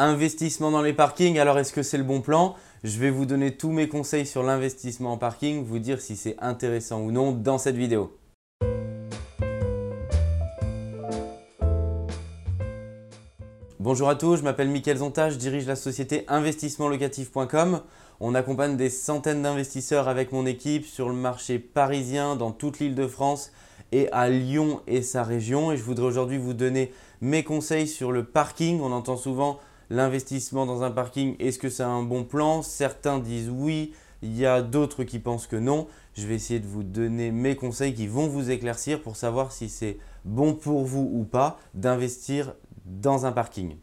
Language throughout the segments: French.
Investissement dans les parkings, alors est-ce que c'est le bon plan? Je vais vous donner tous mes conseils sur l'investissement en parking, vous dire si c'est intéressant ou non dans cette vidéo. Bonjour à tous, je m'appelle Mickaël Zonta, je dirige la société investissementlocatif.com. On accompagne des centaines d'investisseurs avec mon équipe sur le marché parisien, dans toute l'île de France et à Lyon et sa région. Et je voudrais aujourd'hui vous donner mes conseils sur le parking. On entend souvent l'investissement dans un parking, est-ce que c'est un bon plan? Certains disent oui, il y a d'autres qui pensent que non. Je vais essayer de vous donner mes conseils qui vont vous éclaircir pour savoir si c'est bon pour vous ou pas d'investir dans un parking.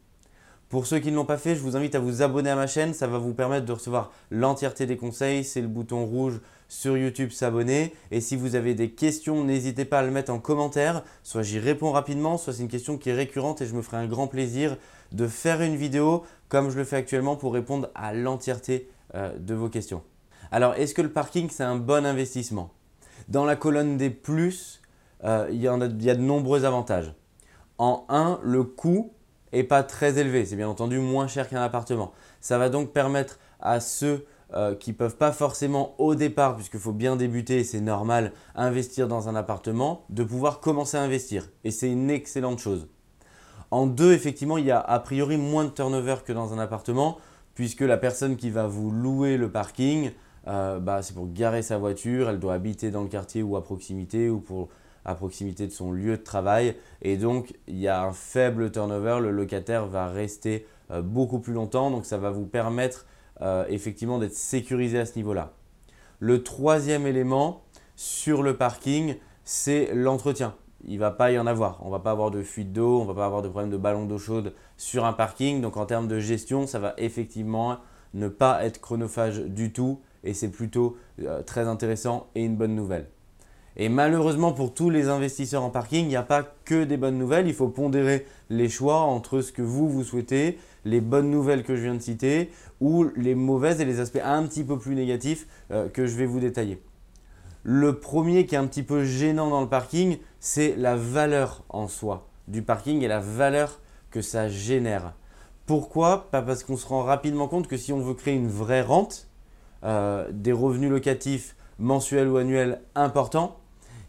Pour ceux qui ne l'ont pas fait, je vous invite à vous abonner à ma chaîne. Ça va vous permettre de recevoir l'entièreté des conseils. C'est le bouton rouge sur YouTube s'abonner. Et si vous avez des questions, n'hésitez pas à le mettre en commentaire. Soit j'y réponds rapidement, soit c'est une question qui est récurrente et je me ferai un grand plaisir de faire une vidéo comme je le fais actuellement pour répondre à l'entièreté euh, de vos questions. Alors, est-ce que le parking, c'est un bon investissement? Dans la colonne des plus, euh, il, y a, de nombreux avantages. En 1, le coût n'est pas très élevé. C'est bien entendu moins cher qu'un appartement. Ça va donc permettre à ceux euh, qui ne peuvent pas forcément au départ, puisqu'il faut bien débuter, c'est normal, investir dans un appartement, de pouvoir commencer à investir. Et c'est une excellente chose. En deux, effectivement, il y a a priori moins de turnover que dans un appartement, puisque la personne qui va vous louer le parking, euh, bah, c'est pour garer sa voiture, elle doit habiter dans le quartier ou à proximité ou à proximité de son lieu de travail. Et donc, il y a un faible turnover, le locataire va rester euh, beaucoup plus longtemps, donc ça va vous permettre euh, effectivement d'être sécurisé à ce niveau-là. Le troisième élément sur le parking, c'est l'entretien. Il ne va pas y en avoir. On va pas avoir de fuite d'eau, on ne va pas avoir de problème de ballon d'eau chaude sur un parking. Donc en termes de gestion, ça va effectivement ne pas être chronophage du tout et c'est plutôt euh, très intéressant et une bonne nouvelle. Et malheureusement pour tous les investisseurs en parking, il n'y a pas que des bonnes nouvelles. Il faut pondérer les choix entre ce que vous, vous souhaitez, les bonnes nouvelles que je viens de citer, ou les mauvaises et les aspects un petit peu plus négatifs euh, que je vais vous détailler. Le premier qui est un petit peu gênant dans le parking, c'est la valeur en soi du parking et la valeur que ça génère. Pourquoi? Parce qu'on se rend rapidement compte que si on veut créer une vraie rente, euh, des revenus locatifs mensuels ou annuels importants,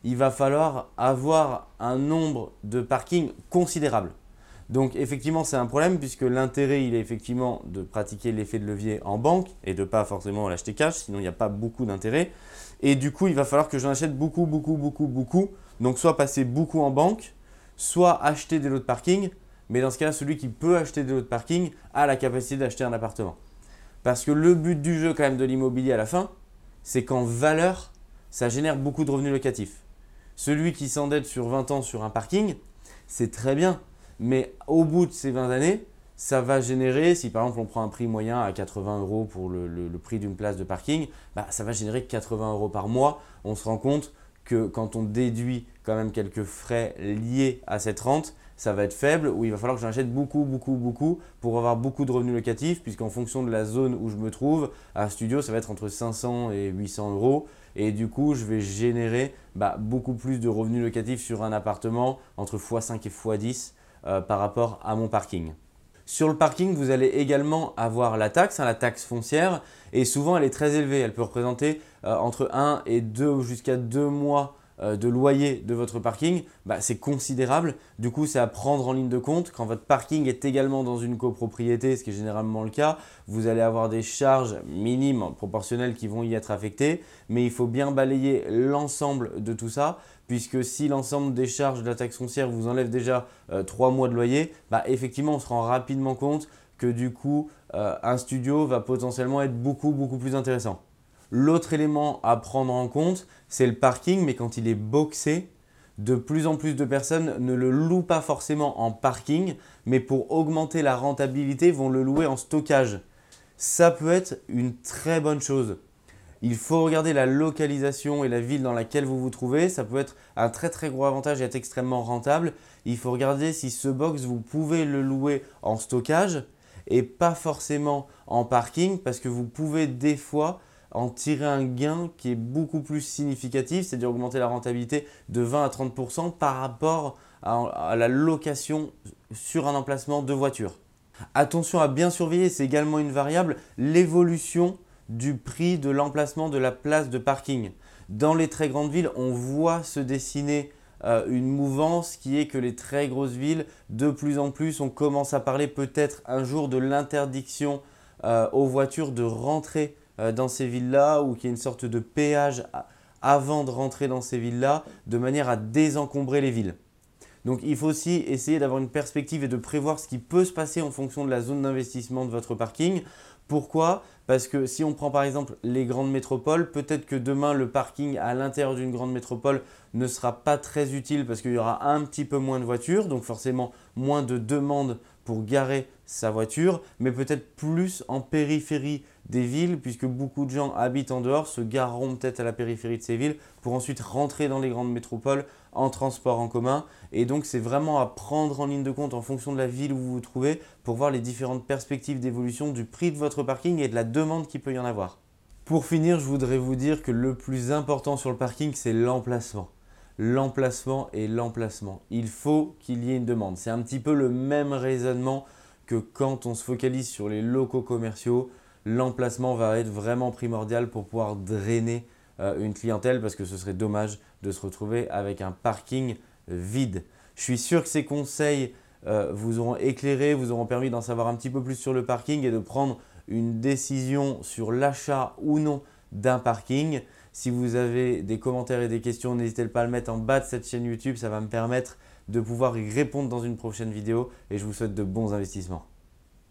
il va falloir avoir un nombre de parkings considérable. Donc effectivement, c'est un problème puisque l'intérêt, il est effectivement de pratiquer l'effet de levier en banque et de pas forcément l'acheter cash, sinon il n'y a pas beaucoup d'intérêt. Et du coup, il va falloir que j'en achète beaucoup, beaucoup, beaucoup, beaucoup. Donc soit passer beaucoup en banque, soit acheter des lots de parking. Mais dans ce cas-là, celui qui peut acheter des lots de parking a la capacité d'acheter un appartement. Parce que le but du jeu quand même de l'immobilier à la fin, c'est qu'en valeur, ça génère beaucoup de revenus locatifs. Celui qui s'endette sur 20 ans sur un parking, c'est très bien. Mais au bout de ces 20 années, ça va générer, si par exemple on prend un prix moyen à 80 euros pour le, prix d'une place de parking, bah, ça va générer 80 euros par mois. On se rend compte que quand on déduit quand même quelques frais liés à cette rente, ça va être faible, où il va falloir que j'achète beaucoup, beaucoup, beaucoup pour avoir beaucoup de revenus locatifs, puisqu'en fonction de la zone où je me trouve, un studio, ça va être entre 500 et 800 euros. Et du coup, je vais générer bah, beaucoup plus de revenus locatifs sur un appartement entre x5 et x10 euh, par rapport à mon parking. Sur le parking, vous allez également avoir la taxe, hein, la taxe foncière, et souvent elle est très élevée. Elle peut représenter euh, entre 1 et 2 jusqu'à 2 mois euh, de loyer de votre parking, bah, c'est considérable. Du coup, c'est à prendre en ligne de compte. Quand votre parking est également dans une copropriété, ce qui est généralement le cas, vous allez avoir des charges minimes proportionnelles qui vont y être affectées. Mais il faut bien balayer l'ensemble de tout ça, puisque si l'ensemble des charges de la taxe foncière vous enlève déjà euh, trois 3 mois de loyer, bah, effectivement, on se rend rapidement compte que du coup, euh, un studio va potentiellement être beaucoup, beaucoup plus intéressant. L'autre élément à prendre en compte, c'est le parking, mais quand il est boxé, de plus en plus de personnes ne le louent pas forcément en parking, mais pour augmenter la rentabilité, vont le louer en stockage. Ça peut être une très bonne chose. Il faut regarder la localisation et la ville dans laquelle vous vous trouvez. Ça peut être un très très gros avantage et être extrêmement rentable. Il faut regarder si ce box, vous pouvez le louer en stockage et pas forcément en parking parce que vous pouvez des fois en tirer un gain qui est beaucoup plus significatif, c'est-à-dire augmenter la rentabilité de 20 à 30% par rapport à, la location sur un emplacement de voiture. Attention à bien surveiller, c'est également une variable, l'évolution du prix de l'emplacement de la place de parking. Dans les très grandes villes, on voit se dessiner euh, une mouvance qui est que les très grosses villes, de plus en plus, on commence à parler peut-être un jour de l'interdiction euh, aux voitures de rentrer euh, dans ces villes-là ou qu'il y ait une sorte de péage avant de rentrer dans ces villes-là de manière à désencombrer les villes. Donc il faut aussi essayer d'avoir une perspective et de prévoir ce qui peut se passer en fonction de la zone d'investissement de votre parking. Pourquoi? Parce que si on prend par exemple les grandes métropoles, peut-être que demain le parking à l'intérieur d'une grande métropole ne sera pas très utile parce qu'il y aura un petit peu moins de voitures, donc forcément moins de demandes pour garer sa voiture, mais peut-être plus en périphérie des villes, puisque beaucoup de gens habitent en dehors, se gareront peut-être à la périphérie de ces villes pour ensuite rentrer dans les grandes métropoles en transport en commun. Et donc c'est vraiment à prendre en ligne de compte en fonction de la ville où vous vous trouvez pour voir les différentes perspectives d'évolution du prix de votre parking et de la demande qu'il peut y en avoir. Pour finir, je voudrais vous dire que le plus important sur le parking, c'est l'emplacement l'emplacement et l'emplacement. Il faut qu'il y ait une demande. C'est un petit peu le même raisonnement que quand on se focalise sur les locaux commerciaux. L'emplacement va être vraiment primordial pour pouvoir drainer euh, une clientèle parce que ce serait dommage de se retrouver avec un parking vide. Je suis sûr que ces conseils euh, vous auront éclairé, vous auront permis d'en savoir un petit peu plus sur le parking et de prendre une décision sur l'achat ou non d'un parking. Si vous avez des commentaires et des questions, n'hésitez pas à le mettre en bas de cette chaîne YouTube. Ça va me permettre de pouvoir y répondre dans une prochaine vidéo et je vous souhaite de bons investissements.